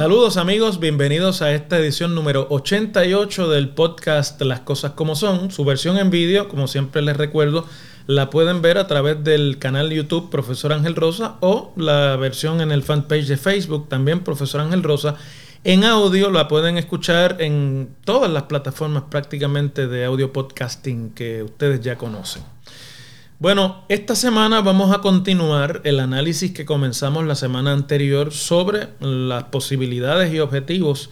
Saludos amigos, bienvenidos a esta edición número 88 del podcast Las Cosas como Son. Su versión en vídeo, como siempre les recuerdo, la pueden ver a través del canal YouTube Profesor Ángel Rosa o la versión en el fanpage de Facebook también Profesor Ángel Rosa. En audio la pueden escuchar en todas las plataformas prácticamente de audio podcasting que ustedes ya conocen. Bueno, esta semana vamos a continuar el análisis que comenzamos la semana anterior sobre las posibilidades y objetivos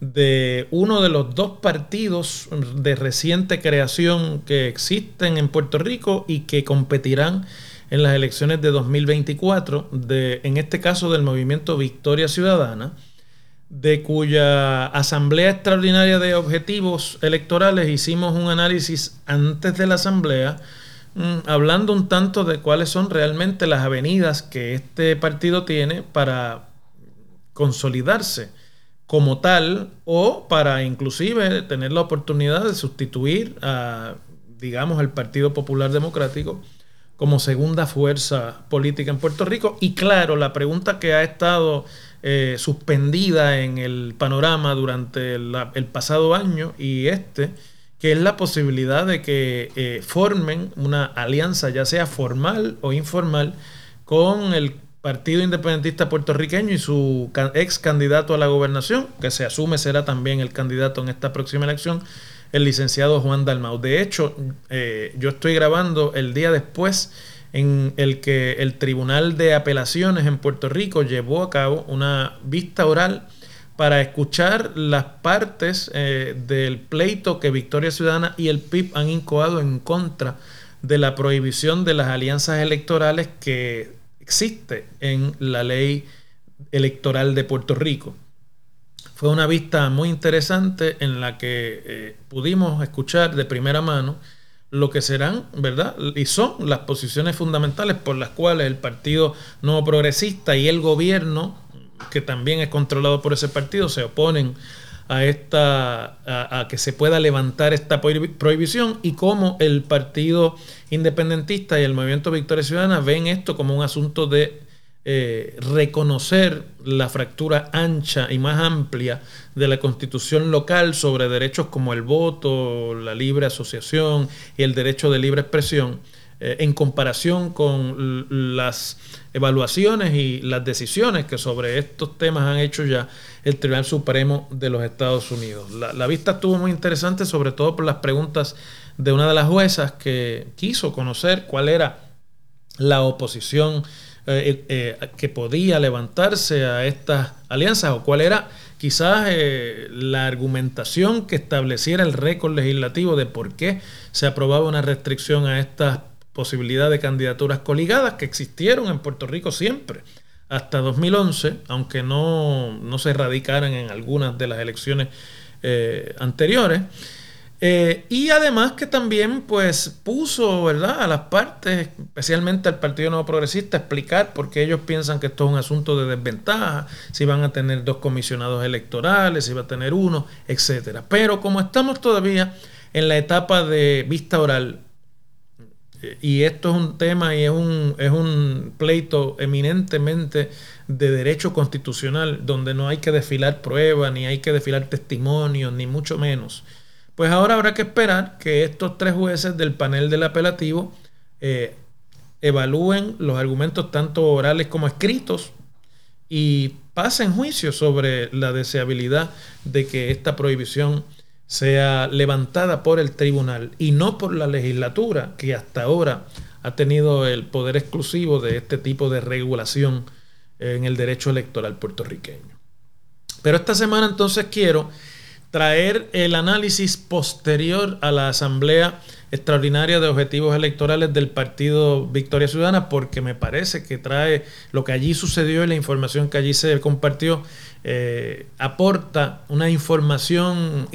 de uno de los dos partidos de reciente creación que existen en Puerto Rico y que competirán en las elecciones de 2024, de, en este caso del movimiento Victoria Ciudadana, de cuya Asamblea Extraordinaria de Objetivos Electorales hicimos un análisis antes de la Asamblea Mm, hablando un tanto de cuáles son realmente las avenidas que este partido tiene para consolidarse como tal o para inclusive tener la oportunidad de sustituir a, digamos, al Partido Popular Democrático como segunda fuerza política en Puerto Rico. Y claro, la pregunta que ha estado eh, suspendida en el panorama durante el pasado año y este, que es la posibilidad de que eh, formen una alianza, ya sea formal o informal, con el Partido Independentista Puertorriqueño y su ex candidato a la gobernación, que se asume será también el candidato en esta próxima elección, el licenciado Juan Dalmau. De hecho, eh, yo estoy grabando el día después en el que el Tribunal de Apelaciones en Puerto Rico llevó a cabo una vista oral para escuchar las partes eh, del pleito que Victoria Ciudadana y el PIB han incoado en contra de la prohibición de las alianzas electorales que existe en la ley electoral de Puerto Rico. Fue una vista muy interesante en la que eh, pudimos escuchar de primera mano lo que serán, ¿verdad? Y son las posiciones fundamentales por las cuales el Partido Nuevo Progresista y el gobierno que también es controlado por ese partido, se oponen a esta a, que se pueda levantar esta prohibición y cómo el partido independentista y el movimiento Victoria Ciudadana ven esto como un asunto de eh, reconocer la fractura ancha y más amplia de la constitución local sobre derechos como el voto, la libre asociación y el derecho de libre expresión eh, en comparación con las evaluaciones y las decisiones que sobre estos temas han hecho ya el Tribunal Supremo de los Estados Unidos. La, vista estuvo muy interesante, sobre todo por las preguntas de una de las juezas que quiso conocer cuál era la oposición eh, eh, que podía levantarse a estas alianzas o cuál era quizás la argumentación que estableciera el récord legislativo de por qué se aprobaba una restricción a estas posibilidad de candidaturas coligadas que existieron en Puerto Rico siempre, hasta 2011, aunque no, se erradicaran en algunas de las elecciones eh, anteriores. Eh, y además que también pues puso ¿verdad? a las partes, especialmente al Partido Nuevo Progresista, explicar por qué ellos piensan que esto es un asunto de desventaja, si van a tener dos comisionados electorales, si va a tener uno, etc. Pero como estamos todavía en la etapa de vista oral, y esto es un tema y es un, es un pleito eminentemente de derecho constitucional, donde no hay que desfilar pruebas, ni hay que desfilar testimonios, ni mucho menos. Pues ahora habrá que esperar que estos tres jueces del panel del apelativo eh, evalúen los argumentos tanto orales como escritos y pasen juicio sobre la deseabilidad de que esta prohibición sea levantada por el tribunal y no por la legislatura, que hasta ahora ha tenido el poder exclusivo de este tipo de regulación en el derecho electoral puertorriqueño. Pero esta semana entonces quiero traer el análisis posterior a la Asamblea Extraordinaria de Objetivos Electorales del Partido Victoria Ciudadana, porque me parece que trae lo que allí sucedió y la información que allí se compartió eh, aporta una información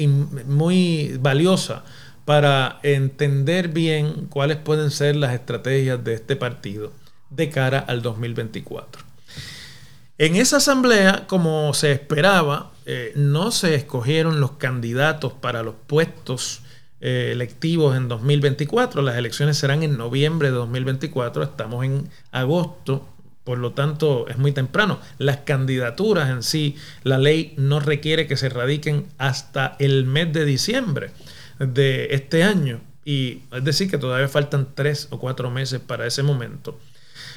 muy valiosa para entender bien cuáles pueden ser las estrategias de este partido de cara al 2024. En esa asamblea, como se esperaba, eh, no se escogieron los candidatos para los puestos eh, electivos en 2024. Las elecciones serán en noviembre de 2024. Estamos en agosto, por lo tanto es muy temprano. Las candidaturas en sí, la ley no requiere que se radiquen hasta el mes de diciembre de este año. Y es decir, que todavía faltan tres o cuatro meses para ese momento.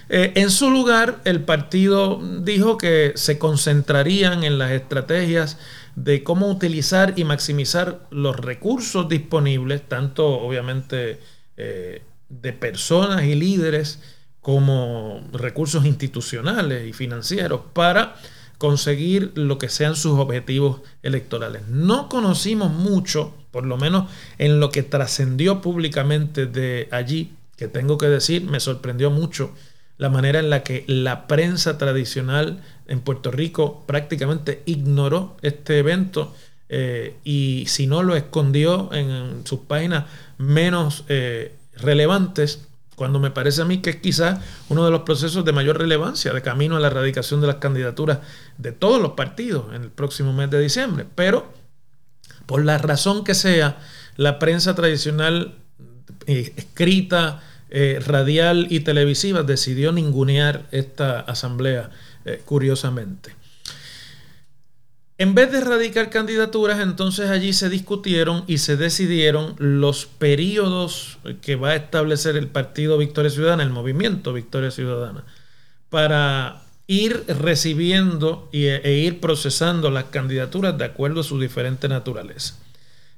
Eh, en su lugar, el partido dijo que se concentrarían en las estrategias de cómo utilizar y maximizar los recursos disponibles, tanto obviamente eh, de personas y líderes como recursos institucionales y financieros, para conseguir lo que sean sus objetivos electorales. No conocimos mucho, por lo menos en lo que trascendió públicamente de allí, que tengo que decir, me sorprendió mucho la manera en la que la prensa tradicional en Puerto Rico prácticamente ignoró este evento eh, y si no lo escondió en, sus páginas menos eh, relevantes, cuando me parece a mí que es quizás uno de los procesos de mayor relevancia de camino a la erradicación de las candidaturas de todos los partidos en el próximo mes de diciembre. Pero, por la razón que sea, la prensa tradicional eh, escrita, eh, radial y televisiva decidió ningunear esta asamblea, eh, curiosamente. En vez de erradicar candidaturas, entonces allí se discutieron y se decidieron los periodos que va a establecer el Partido Victoria Ciudadana, el movimiento Victoria Ciudadana, para ir recibiendo e ir procesando las candidaturas de acuerdo a su diferente naturaleza.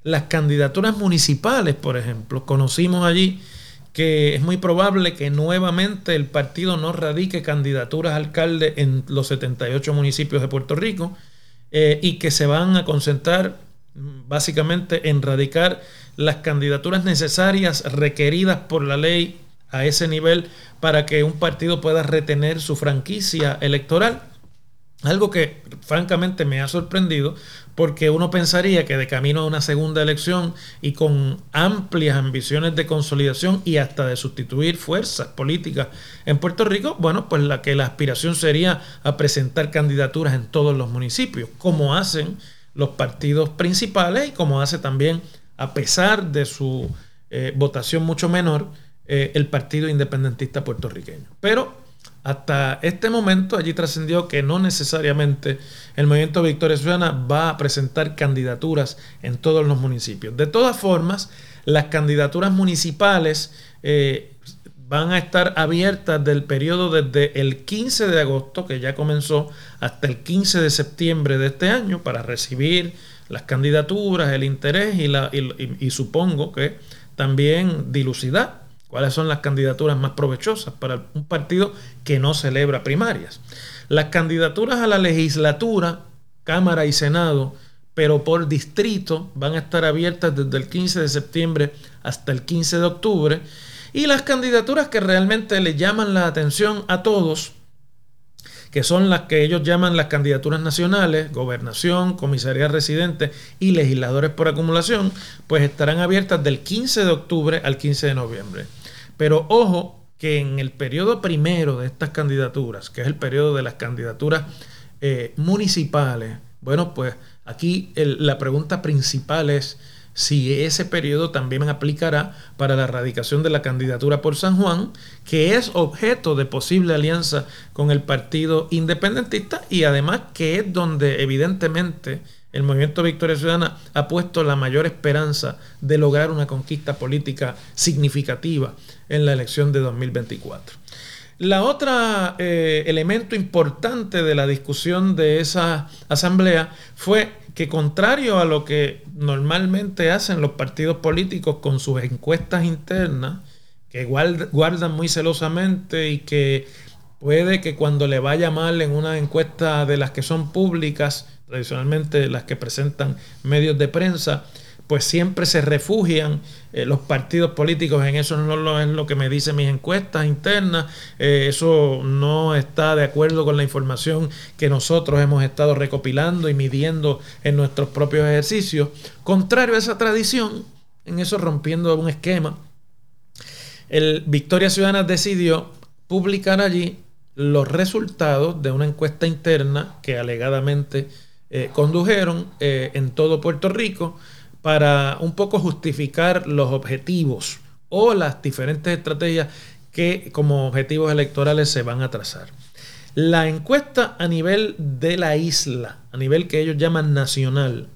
Las candidaturas municipales, por ejemplo, conocimos allí que es muy probable que nuevamente el partido no radique candidaturas a alcalde en los 78 municipios de Puerto Rico eh, y que se van a concentrar mm, básicamente en radicar las candidaturas necesarias requeridas por la ley a ese nivel para que un partido pueda retener su franquicia electoral. Algo que francamente me ha sorprendido porque uno pensaría que de camino a una segunda elección y con amplias ambiciones de consolidación y hasta de sustituir fuerzas políticas en Puerto Rico, bueno, pues la que la aspiración sería a presentar candidaturas en todos los municipios, como hacen los partidos principales y como hace también, a pesar de su eh, votación mucho menor, eh, el Partido Independentista puertorriqueño. Pero hasta este momento allí trascendió que no necesariamente el movimiento Victoria Ciudadana va a presentar candidaturas en todos los municipios. De todas formas, las candidaturas municipales eh, van a estar abiertas del periodo desde el 15 de agosto, que ya comenzó, hasta el 15 de septiembre de este año para recibir las candidaturas, el interés y, y supongo que también dilucidar cuáles son las candidaturas más provechosas para un partido que no celebra primarias. Las candidaturas a la legislatura, Cámara y Senado, pero por distrito, van a estar abiertas desde el 15 de septiembre hasta el 15 de octubre. Y las candidaturas que realmente le llaman la atención a todos, que son las que ellos llaman las candidaturas nacionales, gobernación, comisaría residente y legisladores por acumulación, pues estarán abiertas del 15 de octubre al 15 de noviembre. Pero ojo que en el periodo primero de estas candidaturas, que es el periodo de las candidaturas eh, municipales, bueno, pues aquí la pregunta principal es si ese periodo también aplicará para la erradicación de la candidatura por San Juan, que es objeto de posible alianza con el Partido Independentista y además que es donde evidentemente el movimiento Victoria Ciudadana ha puesto la mayor esperanza de lograr una conquista política significativa en la elección de 2024. La otra eh, elemento importante de la discusión de esa asamblea fue que contrario a lo que normalmente hacen los partidos políticos con sus encuestas internas, que guardan muy celosamente y que puede que cuando le vaya mal en una encuesta de las que son públicas, tradicionalmente las que presentan medios de prensa, pues siempre se refugian eh, los partidos políticos en eso no es lo que me dicen mis encuestas internas, eh, eso no está de acuerdo con la información que nosotros hemos estado recopilando y midiendo en nuestros propios ejercicios. Contrario a esa tradición, en eso rompiendo un esquema, el Victoria Ciudadana decidió publicar allí los resultados de una encuesta interna que alegadamente eh, condujeron eh, en todo Puerto Rico para un poco justificar los objetivos o las diferentes estrategias que como objetivos electorales se van a trazar. La encuesta a nivel de la isla, a nivel que ellos llaman nacional,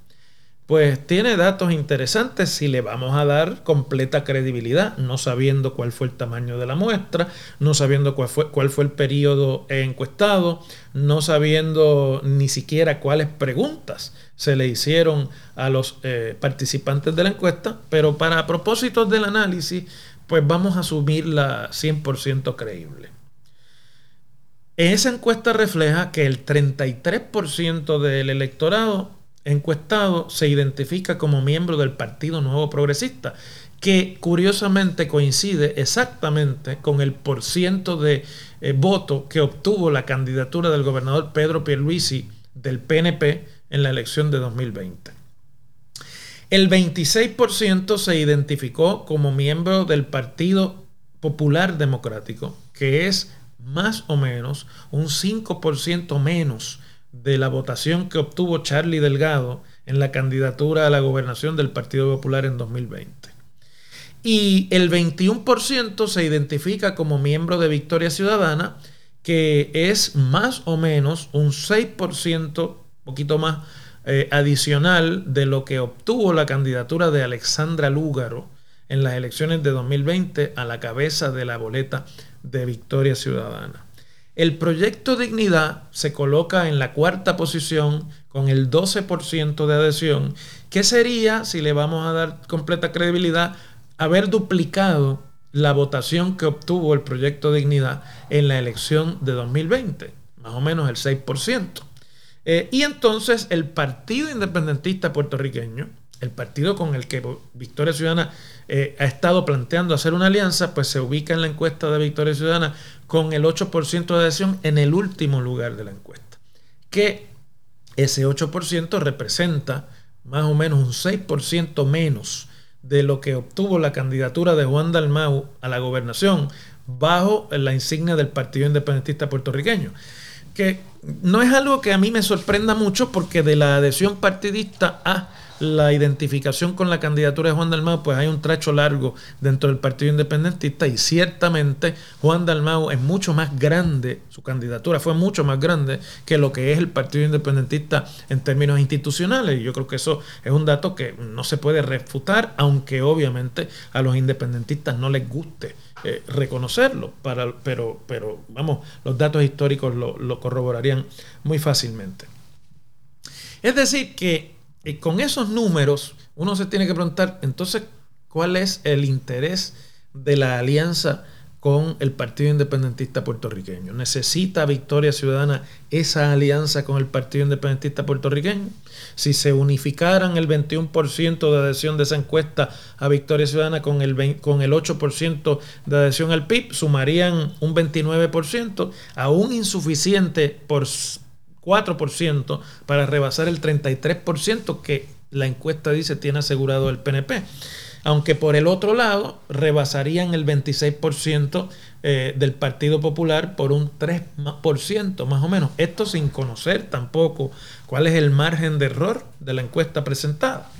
pues tiene datos interesantes si le vamos a dar completa credibilidad, no sabiendo cuál fue el tamaño de la muestra, no sabiendo cuál fue, cuál fue el periodo encuestado, no sabiendo ni siquiera cuáles preguntas se le hicieron a los eh, participantes de la encuesta, pero para propósitos del análisis, pues vamos a asumirla 100% creíble. Esa encuesta refleja que el 33% del electorado encuestado se identifica como miembro del Partido Nuevo Progresista, que curiosamente coincide exactamente con el porciento de eh, voto que obtuvo la candidatura del gobernador Pedro Pierluisi del PNP en la elección de 2020. El 26% se identificó como miembro del Partido Popular Democrático, que es más o menos un 5% menos de la votación que obtuvo Charlie Delgado en la candidatura a la gobernación del Partido Popular en 2020. Y el 21% se identifica como miembro de Victoria Ciudadana, que es más o menos un 6%, poquito más eh, adicional de lo que obtuvo la candidatura de Alexandra Lúgaro en las elecciones de 2020 a la cabeza de la boleta de Victoria Ciudadana. El proyecto Dignidad se coloca en la cuarta posición con el 12% de adhesión, que sería, si le vamos a dar completa credibilidad, haber duplicado la votación que obtuvo el proyecto Dignidad en la elección de 2020, más o menos el 6%. Eh, y entonces el Partido Independentista puertorriqueño, el partido con el que Victoria Ciudadana eh, ha estado planteando hacer una alianza, pues se ubica en la encuesta de Victoria Ciudadana con el 8% de adhesión en el último lugar de la encuesta. Que ese 8% representa más o menos un 6% menos de lo que obtuvo la candidatura de Juan Dalmau a la gobernación bajo la insignia del Partido Independentista puertorriqueño. Que no es algo que a mí me sorprenda mucho porque de la adhesión partidista a la identificación con la candidatura de Juan Dalmau, pues hay un tracho largo dentro del Partido Independentista y ciertamente Juan Dalmau es mucho más grande, su candidatura fue mucho más grande que lo que es el Partido Independentista en términos institucionales. Y yo creo que eso es un dato que no se puede refutar, aunque obviamente a los independentistas no les guste eh, reconocerlo, para, pero, pero vamos, los datos históricos lo, lo corroborarían muy fácilmente. Es decir, que y con esos números, uno se tiene que preguntar, entonces, ¿cuál es el interés de la alianza con el Partido Independentista puertorriqueño? ¿Necesita Victoria Ciudadana esa alianza con el Partido Independentista puertorriqueño? Si se unificaran el 21% de adhesión de esa encuesta a Victoria Ciudadana con el, con el 8% de adhesión al PIB, sumarían un 29%, aún insuficiente por 4% para rebasar el 33% que la encuesta dice tiene asegurado el PNP. Aunque por el otro lado rebasarían el 26% eh, del Partido Popular por un 3% más o menos. Esto sin conocer tampoco cuál es el margen de error de la encuesta presentada.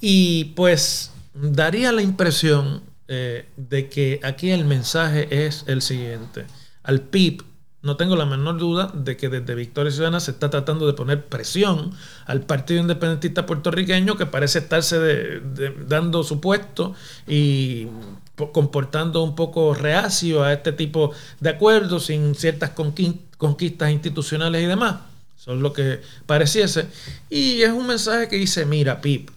Y pues daría la impresión eh, de que aquí el mensaje es el siguiente. Al PIB no tengo la menor duda de que desde Victoria Ciudadana se está tratando de poner presión al Partido Independentista puertorriqueño que parece estarse dando su puesto y comportando un poco reacio a este tipo de acuerdos sin ciertas conquistas institucionales y demás. Es lo que pareciese. Y es un mensaje que dice, mira, Pip,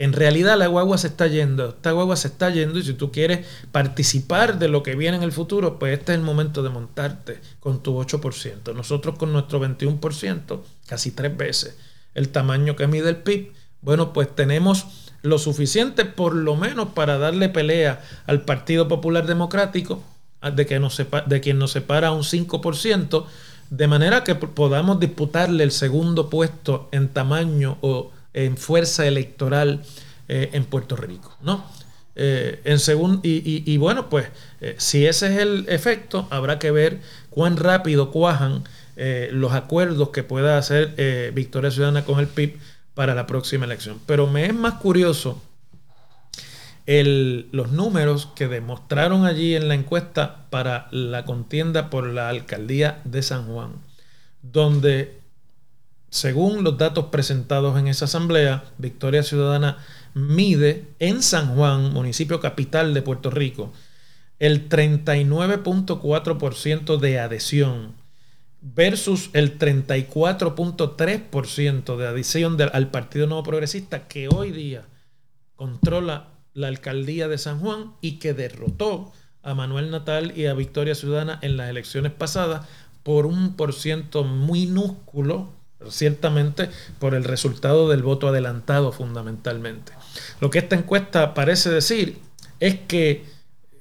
en realidad la guagua se está yendo, esta guagua se está yendo y si tú quieres participar de lo que viene en el futuro, pues este es el momento de montarte con tu 8%. Nosotros con nuestro 21%, casi tres veces el tamaño que mide el PIB, bueno, pues tenemos lo suficiente por lo menos para darle pelea al Partido Popular Democrático, de, que nos de quien nos separa un 5%, de manera que podamos disputarle el segundo puesto en tamaño o en fuerza electoral eh, en Puerto Rico, ¿no? Eh, en y, bueno, pues eh, si ese es el efecto, habrá que ver cuán rápido cuajan los acuerdos que pueda hacer Victoria Ciudadana con el PIB para la próxima elección. Pero me es más curioso los números que demostraron allí en la encuesta para la contienda por la alcaldía de San Juan, donde según los datos presentados en esa asamblea, Victoria Ciudadana mide en San Juan, municipio capital de Puerto Rico, el 39.4% de adhesión versus el 34.3% de adhesión al Partido Nuevo Progresista que hoy día controla la alcaldía de San Juan y que derrotó a Manuel Natal y a Victoria Ciudadana en las elecciones pasadas por un por ciento minúsculo, ciertamente por el resultado del voto adelantado fundamentalmente. Lo que esta encuesta parece decir es que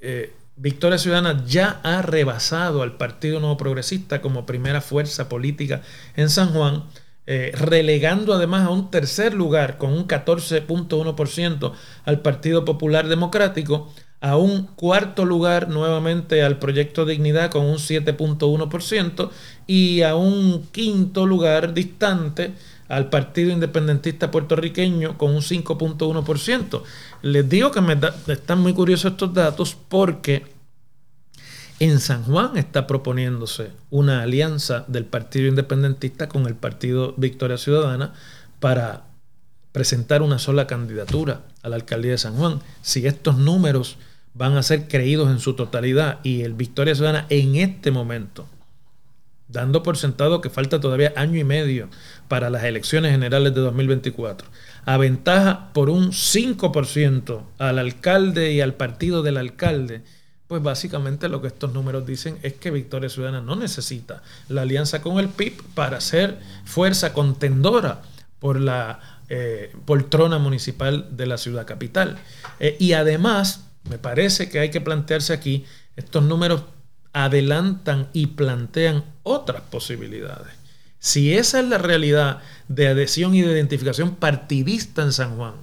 eh, Victoria Ciudadana ya ha rebasado al Partido Nuevo Progresista como primera fuerza política en San Juan eh, relegando además a un tercer lugar con un 14.1% al Partido Popular Democrático, a un cuarto lugar nuevamente al Proyecto Dignidad con un 7.1% y a un quinto lugar distante al Partido Independentista Puertorriqueño con un 5.1%. Les digo que me están muy curiosos estos datos porque en San Juan está proponiéndose una alianza del Partido Independentista con el Partido Victoria Ciudadana para presentar una sola candidatura a la alcaldía de San Juan. Si estos números van a ser creídos en su totalidad y el Victoria Ciudadana en este momento, dando por sentado que falta todavía año y medio para las elecciones generales de 2024, aventaja por un 5% al alcalde y al partido del alcalde, pues básicamente lo que estos números dicen es que Victoria Ciudadana no necesita la alianza con el PIB para ser fuerza contendora por la eh, poltrona municipal de la ciudad capital. Eh, y además, me parece que hay que plantearse aquí, estos números adelantan y plantean otras posibilidades. Si esa es la realidad de adhesión y de identificación partidista en San Juan,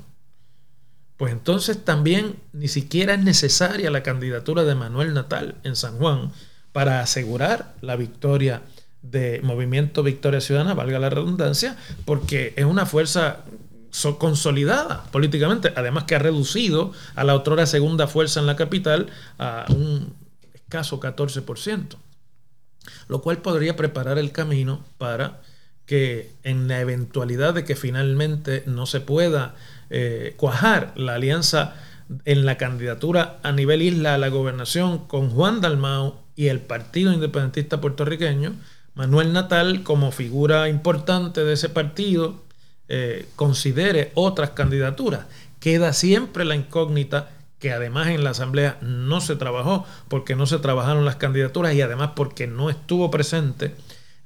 pues entonces también ni siquiera es necesaria la candidatura de Manuel Natal en San Juan para asegurar la victoria de Movimiento Victoria Ciudadana, valga la redundancia, porque es una fuerza consolidada políticamente, además que ha reducido a la otrora segunda fuerza en la capital a un escaso 14%, lo cual podría preparar el camino para que en la eventualidad de que finalmente no se pueda eh, cuajar la alianza en la candidatura a nivel isla a la gobernación con Juan Dalmau y el Partido Independentista Puertorriqueño, Manuel Natal, como figura importante de ese partido, eh, considere otras candidaturas. Queda siempre la incógnita que además en la Asamblea no se trabajó porque no se trabajaron las candidaturas y además porque no estuvo presente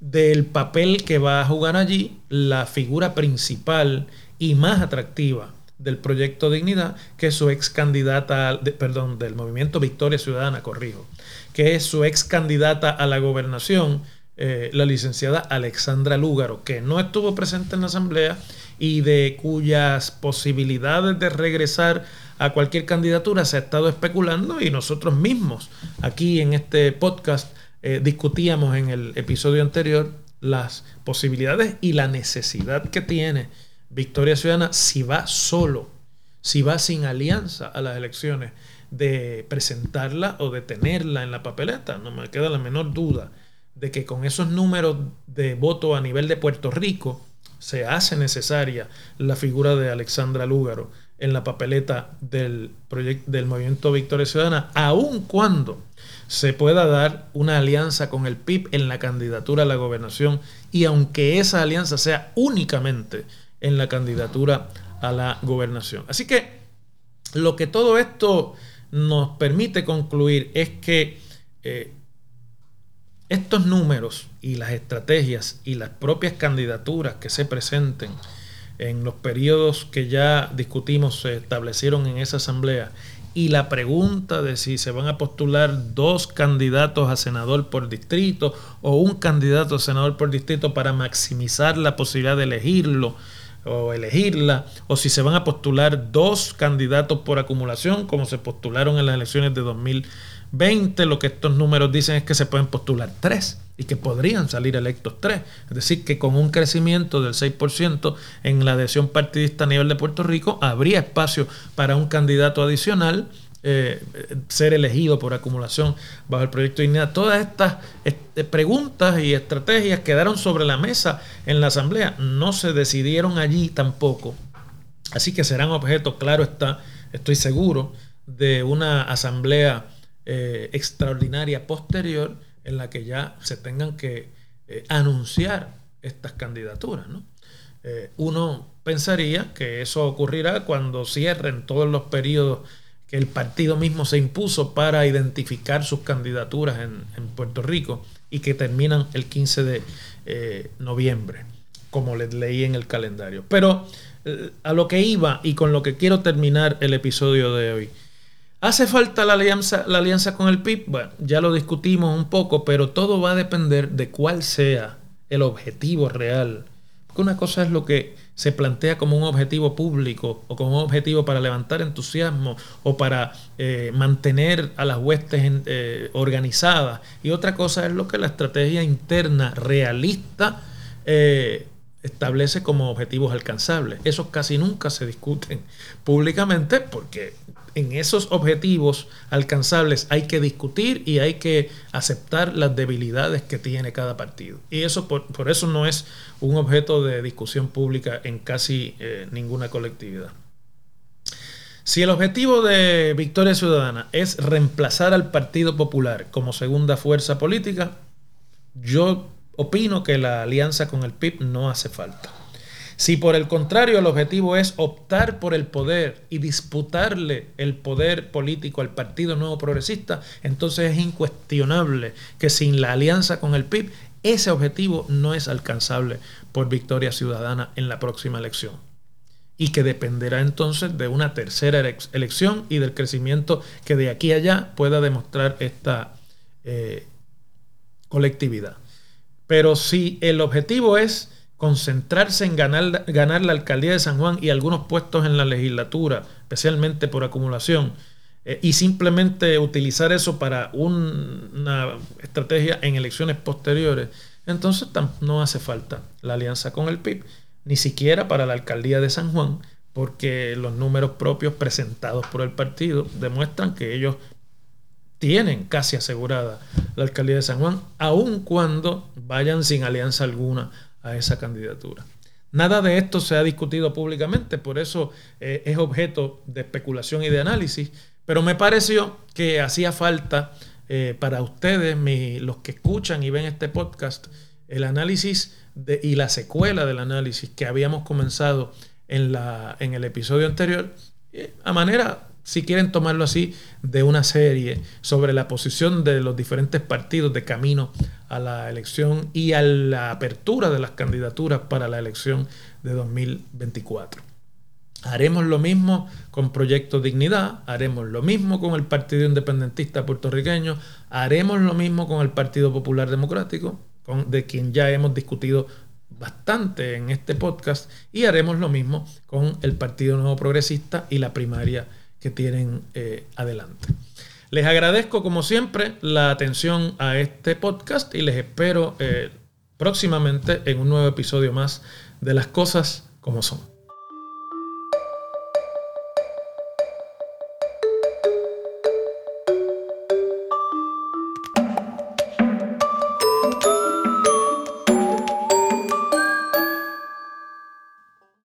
del papel que va a jugar allí la figura principal y más atractiva del proyecto Dignidad, que es su ex candidata, perdón, del movimiento Victoria Ciudadana, corrijo, que es su ex candidata a la gobernación, eh, la licenciada Alexandra Lúgaro, que no estuvo presente en la asamblea y de cuyas posibilidades de regresar a cualquier candidatura se ha estado especulando y nosotros mismos aquí en este podcast eh, discutíamos en el episodio anterior las posibilidades y la necesidad que tiene Victoria Ciudadana, si va solo, si va sin alianza a las elecciones, de presentarla o de tenerla en la papeleta, no me queda la menor duda de que con esos números de voto a nivel de Puerto Rico se hace necesaria la figura de Alexandra Lúgaro en la papeleta del, del movimiento Victoria Ciudadana, aun cuando se pueda dar una alianza con el PIB en la candidatura a la gobernación y aunque esa alianza sea únicamente en la candidatura a la gobernación. Así que lo que todo esto nos permite concluir es que eh, estos números y las estrategias y las propias candidaturas que se presenten en los periodos que ya discutimos se establecieron en esa asamblea y la pregunta de si se van a postular dos candidatos a senador por distrito o un candidato a senador por distrito para maximizar la posibilidad de elegirlo o elegirla, o si se van a postular dos candidatos por acumulación, como se postularon en las elecciones de 2020. Lo que estos números dicen es que se pueden postular tres y que podrían salir electos tres. Es decir, que con un crecimiento del 6% en la adhesión partidista a nivel de Puerto Rico, habría espacio para un candidato adicional eh, ser elegido por acumulación bajo el proyecto de dignidad. Todas estas este, preguntas y estrategias quedaron sobre la mesa en la Asamblea, no se decidieron allí tampoco. Así que serán objeto, claro está, estoy seguro, de una Asamblea eh, extraordinaria posterior en la que ya se tengan que eh, anunciar estas candidaturas. Eh, uno pensaría que eso ocurrirá cuando cierren todos los periodos que el partido mismo se impuso para identificar sus candidaturas en, Puerto Rico y que terminan el 15 de noviembre, como les leí en el calendario. Pero a lo que iba y con lo que quiero terminar el episodio de hoy ¿Hace falta la alianza, la alianza con el PIB? Bueno, ya lo discutimos un poco, pero todo va a depender de cuál sea el objetivo real. Porque una cosa es lo que se plantea como un objetivo público o como un objetivo para levantar entusiasmo o para eh, mantener a las huestes eh, organizadas. Y otra cosa es lo que la estrategia interna realista eh, establece como objetivos alcanzables. Esos casi nunca se discuten públicamente porque en esos objetivos alcanzables hay que discutir y hay que aceptar las debilidades que tiene cada partido. Y eso por, eso no es un objeto de discusión pública en casi eh, ninguna colectividad. Si el objetivo de Victoria Ciudadana es reemplazar al Partido Popular como segunda fuerza política, yo opino que la alianza con el PIB no hace falta. Si por el contrario el objetivo es optar por el poder y disputarle el poder político al Partido Nuevo Progresista, entonces es incuestionable que sin la alianza con el PIB ese objetivo no es alcanzable por victoria ciudadana en la próxima elección. Y que dependerá entonces de una tercera elección y del crecimiento que de aquí a allá pueda demostrar esta eh, colectividad. Pero si el objetivo es concentrarse en ganar, ganar la alcaldía de San Juan y algunos puestos en la legislatura, especialmente por acumulación, eh, y simplemente utilizar eso para una estrategia en elecciones posteriores, entonces no hace falta la alianza con el PIB, ni siquiera para la alcaldía de San Juan, porque los números propios presentados por el partido demuestran que ellos tienen casi asegurada la alcaldía de San Juan, aun cuando vayan sin alianza alguna a esa candidatura. Nada de esto se ha discutido públicamente, por eso eh, es objeto de especulación y de análisis, pero me pareció que hacía falta eh, para ustedes, los que escuchan y ven este podcast, el análisis y la secuela del análisis que habíamos comenzado en el episodio anterior, eh, a manera si quieren tomarlo así, de una serie sobre la posición de los diferentes partidos de camino a la elección y a la apertura de las candidaturas para la elección de 2024. Haremos lo mismo con Proyecto Dignidad, haremos lo mismo con el Partido Independentista puertorriqueño, haremos lo mismo con el Partido Popular Democrático, con, de quien ya hemos discutido bastante en este podcast, y haremos lo mismo con el Partido Nuevo Progresista y la primaria que tienen eh, adelante. Les agradezco como siempre la atención a este podcast y les espero eh, próximamente en un nuevo episodio más de las cosas como son.